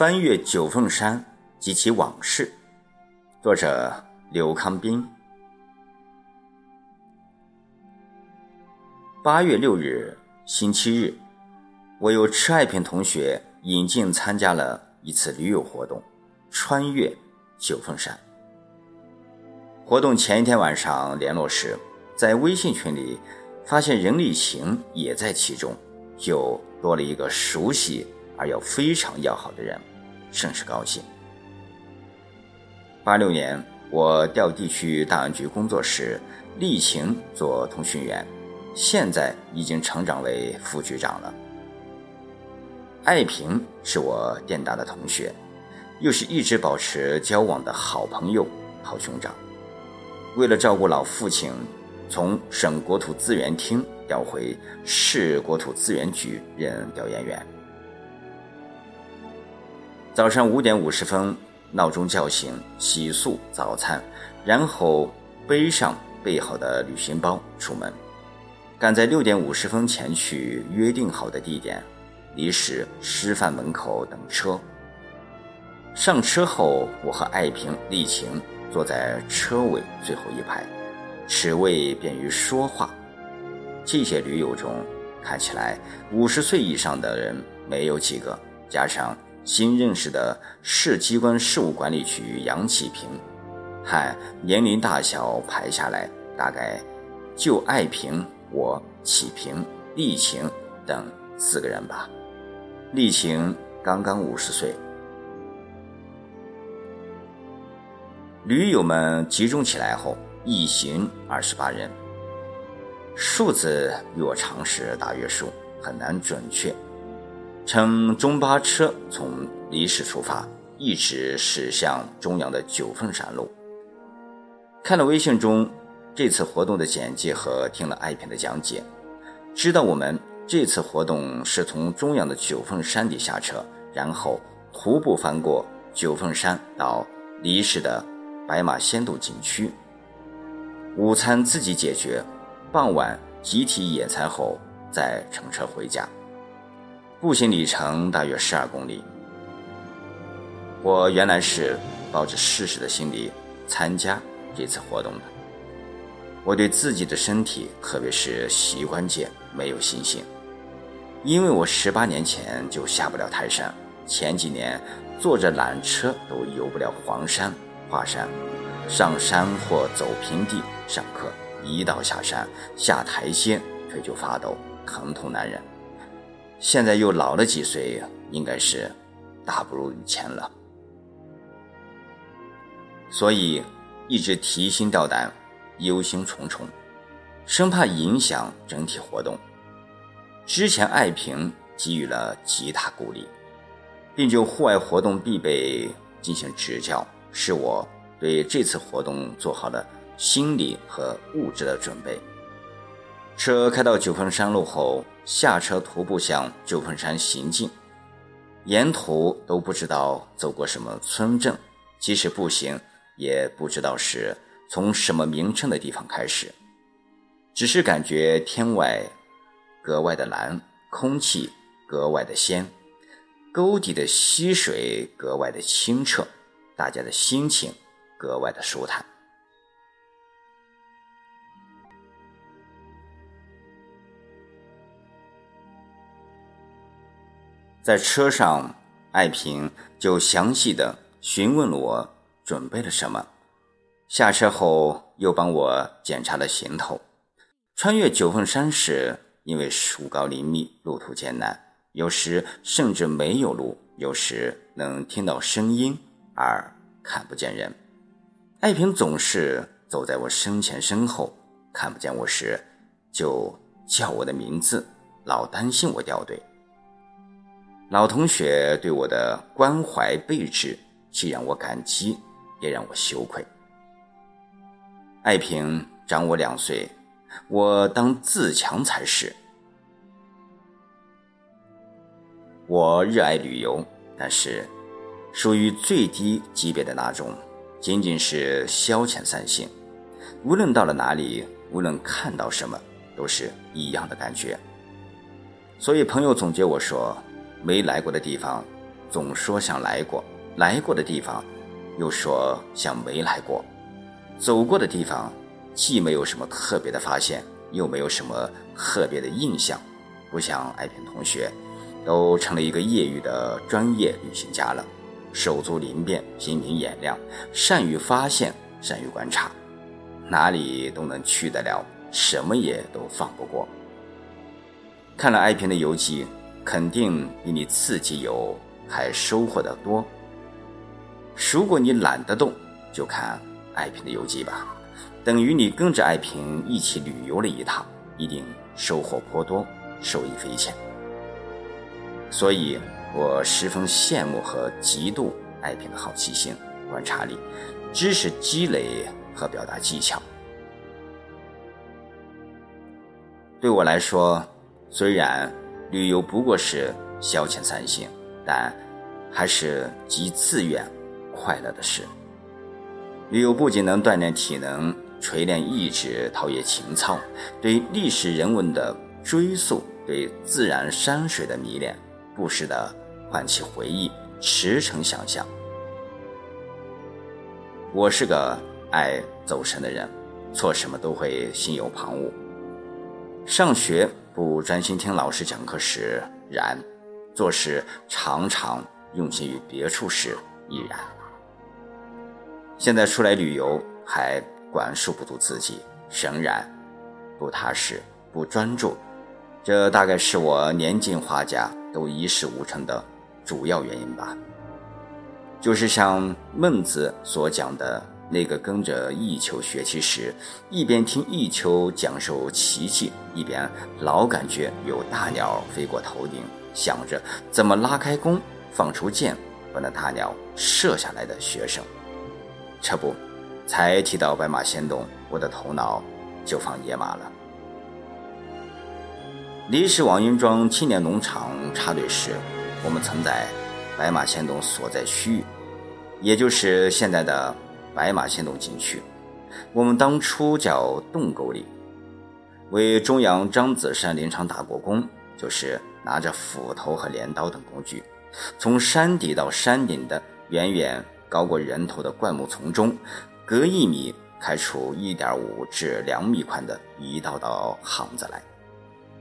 穿越九凤山及其往事，作者刘康斌。八月六日，星期日，我由迟爱平同学引进参加了一次驴友活动——穿越九凤山。活动前一天晚上联络时，在微信群里发现任立晴也在其中，就多了一个熟悉。而又非常要好的人，甚是高兴。八六年我调地区档案局工作时，丽晴做通讯员，现在已经成长为副局长了。爱平是我电大的同学，又是一直保持交往的好朋友、好兄长。为了照顾老父亲，从省国土资源厅调回市国土资源局任调研员。早上五点五十分，闹钟叫醒，洗漱早餐，然后背上备好的旅行包出门，赶在六点五十分前去约定好的地点——离市师范门口等车。上车后，我和爱萍、丽晴坐在车尾最后一排，此位便于说话。这些驴友中，看起来五十岁以上的人没有几个，加上。新认识的市机关事务管理局杨启平，看年龄大小排下来，大概就爱平、我、启平、丽晴等四个人吧。丽晴刚刚五十岁。驴友们集中起来后，一行二十八人，数字与我常识大约数，很难准确。乘中巴车从离市出发，一直驶向中央的九凤山路。看了微信中这次活动的简介和听了爱萍的讲解，知道我们这次活动是从中央的九凤山底下车，然后徒步翻过九凤山到离市的白马仙渡景区。午餐自己解决，傍晚集体野餐后再乘车回家。步行里程大约十二公里。我原来是抱着试试的心理参加这次活动的。我对自己的身体，特别是膝关节没有信心，因为我十八年前就下不了泰山，前几年坐着缆车都游不了黄山、华山，上山或走平地上课，一到下山下台阶腿就发抖，疼痛难忍。现在又老了几岁，应该是大不如以前了，所以一直提心吊胆、忧心忡忡，生怕影响整体活动。之前爱萍给予了极大鼓励，并就户外活动必备进行指教，使我对这次活动做好了心理和物质的准备。车开到九凤山路后，下车徒步向九凤山行进，沿途都不知道走过什么村镇，即使步行也不知道是从什么名称的地方开始，只是感觉天外格外的蓝，空气格外的鲜，沟底的溪水格外的清澈，大家的心情格外的舒坦。在车上，爱萍就详细的询问了我准备了什么。下车后，又帮我检查了行头。穿越九凤山时，因为树高林密，路途艰难，有时甚至没有路，有时能听到声音而看不见人。爱萍总是走在我身前身后，看不见我时就叫我的名字，老担心我掉队。老同学对我的关怀备至，既让我感激，也让我羞愧。爱萍长我两岁，我当自强才是。我热爱旅游，但是属于最低级别的那种，仅仅是消遣散心。无论到了哪里，无论看到什么，都是一样的感觉。所以朋友总结我说。没来过的地方，总说想来过，来过的地方又说像没来过，走过的地方既没有什么特别的发现，又没有什么特别的印象，不像爱萍同学，都成了一个业余的专业旅行家了，手足灵便，心明眼亮，善于发现，善于观察，哪里都能去得了，什么也都放不过。看了爱萍的游记，肯定比你自己游还收获的多。如果你懒得动，就看爱萍的游记吧，等于你跟着爱萍一起旅游了一趟，一定收获颇多，受益匪浅。所以我十分羡慕和嫉妒爱萍的好奇心、观察力、知识积累和表达技巧。对我来说。虽然旅游不过是消遣散心，但还是极自愿、快乐的事。旅游不仅能锻炼体能、锤炼意志、陶冶情操，对历史人文的追溯，对自然山水的迷恋，不时的唤起回忆，驰骋想象。我是个爱走神的人，做什么都会心有旁骛。上学。不专心听老师讲课时，然；做事常常用心于别处时，亦然。现在出来旅游，还管束不住自己，仍然不踏实、不专注。这大概是我年近花甲都一事无成的主要原因吧。就是像孟子所讲的。那个跟着弈秋学习时，一边听弈秋讲授奇迹，一边老感觉有大鸟飞过头顶，想着怎么拉开弓，放出箭，把那大鸟射下来的学生。这不，才提到白马仙洞，我的头脑就放野马了。离世王云庄青年农场插队时，我们曾在白马仙洞所在区域，也就是现在的。白马仙洞景区，我们当初叫洞沟里，为中央张子山林场打过工，就是拿着斧头和镰刀等工具，从山底到山顶的远远高过人头的灌木丛中，隔一米开出一点五至两米宽的一道道巷子来，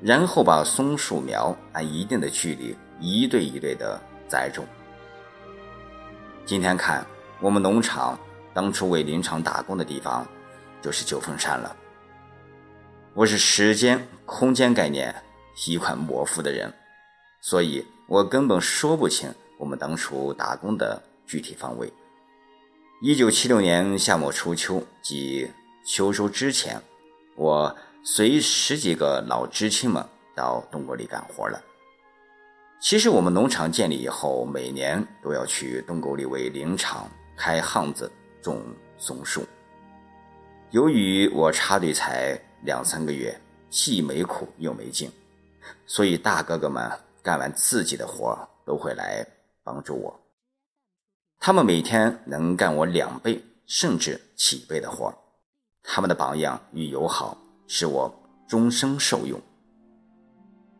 然后把松树苗按一定的距离一对一对的栽种。今天看我们农场。当初为林场打工的地方，就是九峰山了。我是时间、空间概念一块模糊的人，所以我根本说不清我们当初打工的具体方位。一九七六年夏末初秋，及秋收之前，我随十几个老知青们到东沟里干活了。其实我们农场建立以后，每年都要去东沟里为林场开巷子。种松树。由于我插队才两三个月，既没苦又没劲，所以大哥哥们干完自己的活都会来帮助我。他们每天能干我两倍甚至几倍的活他们的榜样与友好使我终生受用。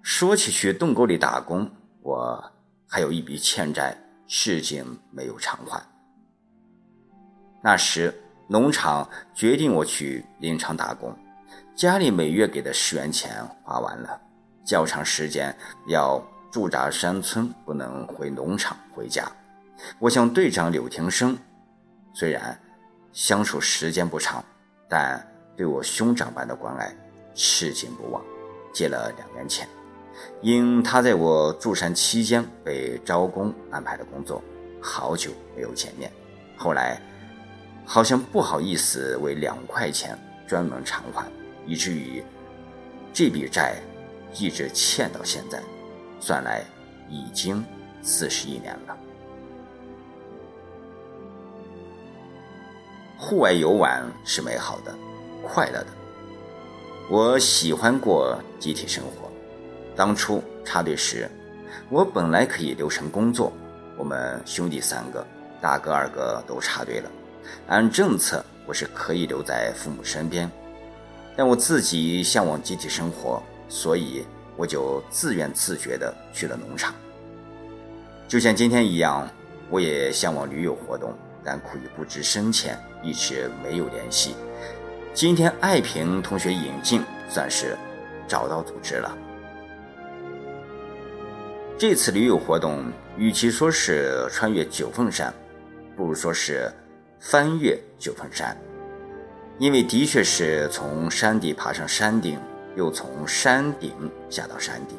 说起去洞沟里打工，我还有一笔欠债，至今没有偿还。那时，农场决定我去林场打工，家里每月给的十元钱花完了，较长时间要驻扎山村，不能回农场回家。我向队长柳庭生，虽然相处时间不长，但对我兄长般的关爱，至今不忘，借了两元钱。因他在我驻山期间被招工安排的工作，好久没有见面，后来。好像不好意思为两块钱专门偿还，以至于这笔债一直欠到现在，算来已经四十一年了。户外游玩是美好的、快乐的，我喜欢过集体生活。当初插队时，我本来可以留神工作，我们兄弟三个，大哥二哥都插队了。按政策，我是可以留在父母身边，但我自己向往集体生活，所以我就自愿自觉地去了农场。就像今天一样，我也向往驴友活动，但苦于不知深浅，一直没有联系。今天爱萍同学引进，算是找到组织了。这次驴友活动，与其说是穿越九凤山，不如说是翻越九峰山，因为的确是从山底爬上山顶，又从山顶下到山顶。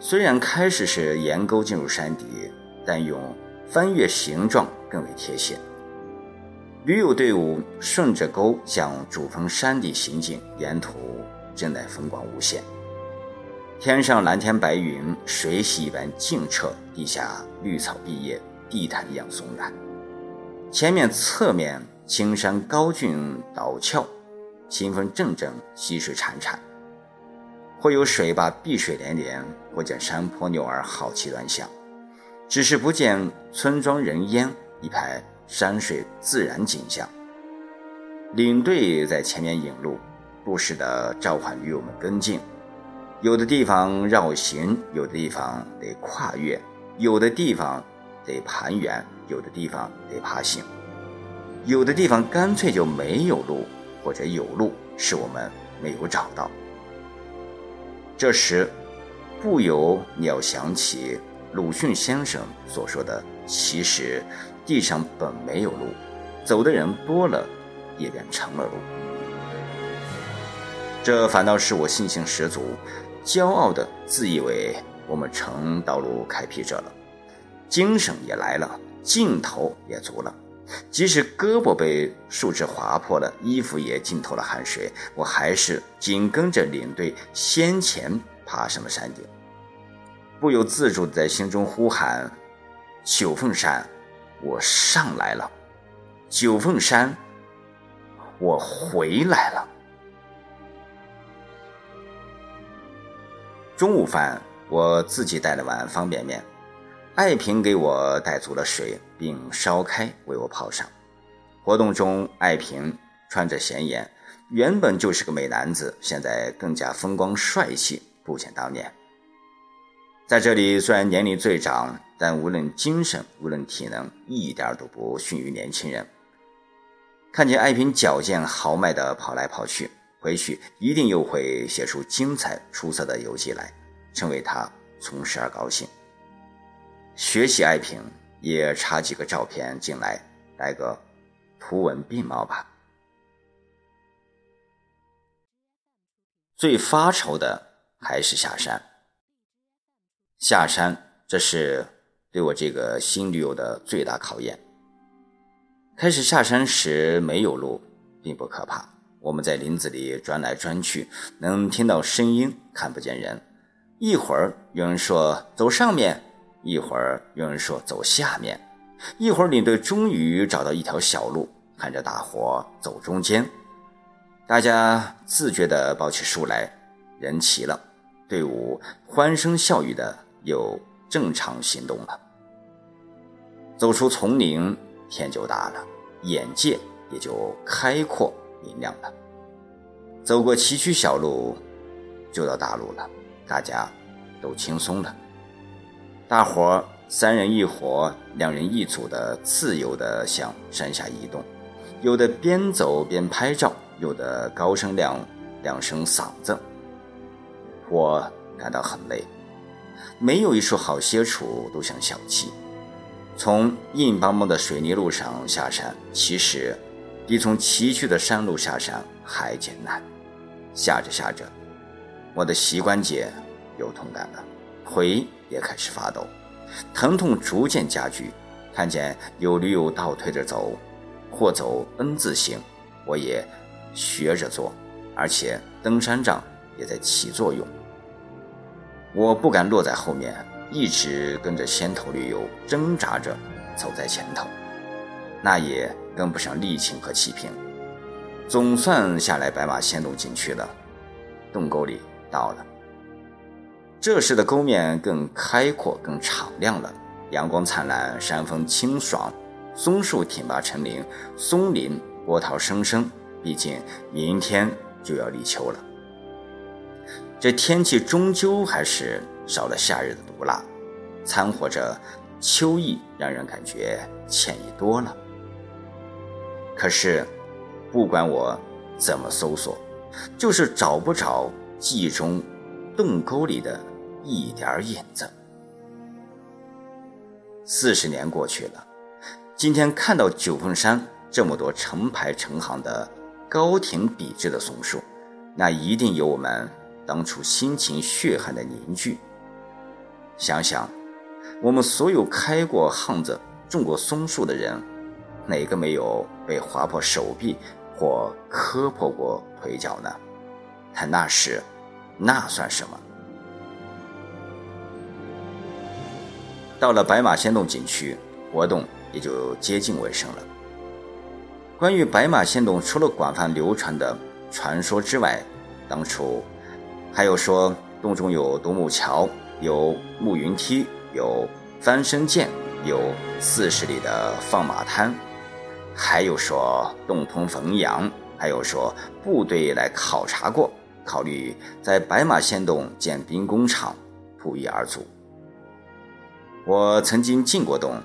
虽然开始是沿沟进入山底，但用翻越形状更为贴切。驴友队伍顺着沟向主峰山底行进，沿途真乃风光无限。天上蓝天白云，水洗一般净澈；地下绿草碧叶，地毯一样松软。前面侧面青山高峻陡峭，清风阵阵，溪水潺潺。或有水坝碧水连连，或见山坡牛儿好奇乱响，只是不见村庄人烟，一派山水自然景象。领队在前面引路，不时地召唤驴友们跟进。有的地方绕行，有的地方得跨越，有的地方得盘旋，有的地方得爬行，有的地方干脆就没有路，或者有路是我们没有找到。这时，不由你要想起鲁迅先生所说的：“其实地上本没有路，走的人多了，也便成了路。”这反倒是我信心十足、骄傲的自以为我们成道路开辟者了，精神也来了，劲头也足了。即使胳膊被树枝划破了，衣服也浸透了汗水，我还是紧跟着领队先前爬上了山顶，不由自主在心中呼喊：“九凤山，我上来了！九凤山，我回来了！”中午饭，我自己带了碗方便面。爱萍给我带足了水，并烧开为我泡上。活动中，爱萍穿着显眼，原本就是个美男子，现在更加风光帅气，不减当年。在这里，虽然年龄最长，但无论精神，无论体能，一点都不逊于年轻人。看见爱萍矫健豪迈地跑来跑去，回去一定又会写出精彩出色的游记来，成为他从事而高兴。学习爱萍，也插几个照片进来，来个图文并茂吧。最发愁的还是下山。下山，这是对我这个新驴友的最大考验。开始下山时没有路，并不可怕。我们在林子里钻来钻去，能听到声音，看不见人。一会儿有人说走上面。一会儿有人说走下面，一会儿领队终于找到一条小路，喊着大伙走中间。大家自觉地抱起树来，人齐了，队伍欢声笑语的又正常行动了。走出丛林，天就大了，眼界也就开阔明亮了。走过崎岖小路，就到大路了，大家都轻松了。大伙儿三人一伙、两人一组的自由的向山下移动，有的边走边拍照，有的高声亮亮声嗓子。我感到很累，没有一处好歇处都像小憩。从硬邦邦的水泥路上下山，其实比从崎岖的山路下山还艰难。下着下着，我的膝关节有痛感了。腿也开始发抖，疼痛逐渐加剧。看见有驴友倒退着走，或走 N 字形，我也学着做，而且登山杖也在起作用。我不敢落在后面，一直跟着先头驴友挣扎着走在前头，那也跟不上力气和气平。总算下来白马仙洞景区了，洞沟里到了。这时的沟面更开阔、更敞亮了，阳光灿烂，山风清爽，松树挺拔成林，松林波涛声声。毕竟明天就要立秋了，这天气终究还是少了夏日的毒辣。掺和着秋意，让人感觉惬意多了。可是，不管我怎么搜索，就是找不着记忆中洞沟里的一点影子。四十年过去了，今天看到九峰山这么多成排成行的高挺笔直的松树，那一定有我们当初心情血汗的凝聚。想想，我们所有开过巷子、种过松树的人，哪个没有被划破手臂或磕破过腿脚呢？但那时，那算什么？到了白马仙洞景区，活动也就接近尾声了。关于白马仙洞，除了广泛流传的传说之外，当初还有说洞中有独木桥、有木云梯、有翻身剑、有四十里的放马滩，还有说洞通汾阳，还有说部队来考察过，考虑在白马仙洞建兵工厂，不一而足。我曾经进过洞，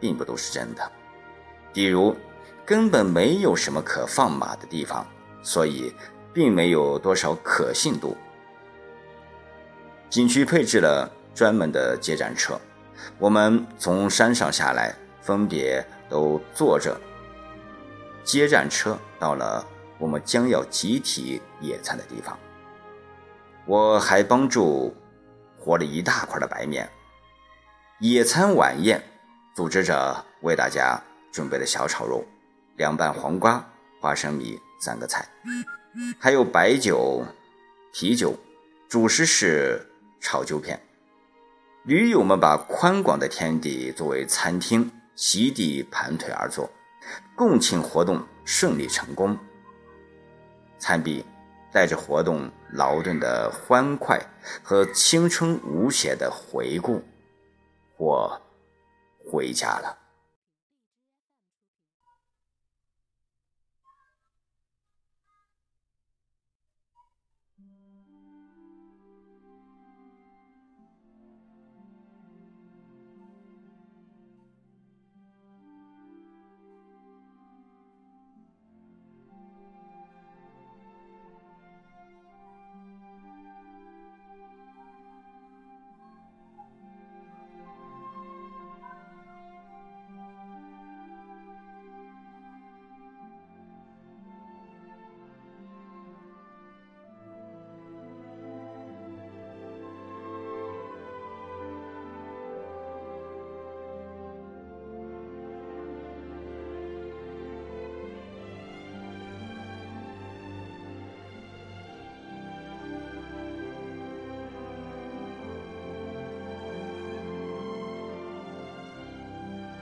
并不都是真的。比如，根本没有什么可放马的地方，所以并没有多少可信度。景区配置了专门的接站车，我们从山上下来，分别都坐着接站车到了我们将要集体野餐的地方。我还帮助和了一大块的白面。野餐晚宴，组织者为大家准备了小炒肉、凉拌黄瓜、花生米三个菜，还有白酒、啤酒，主食是炒揪片。驴友们把宽广的天地作为餐厅，席地盘腿而坐，共庆活动顺利成功。餐毕，带着活动劳顿的欢快和青春无邪的回顾。我回家了。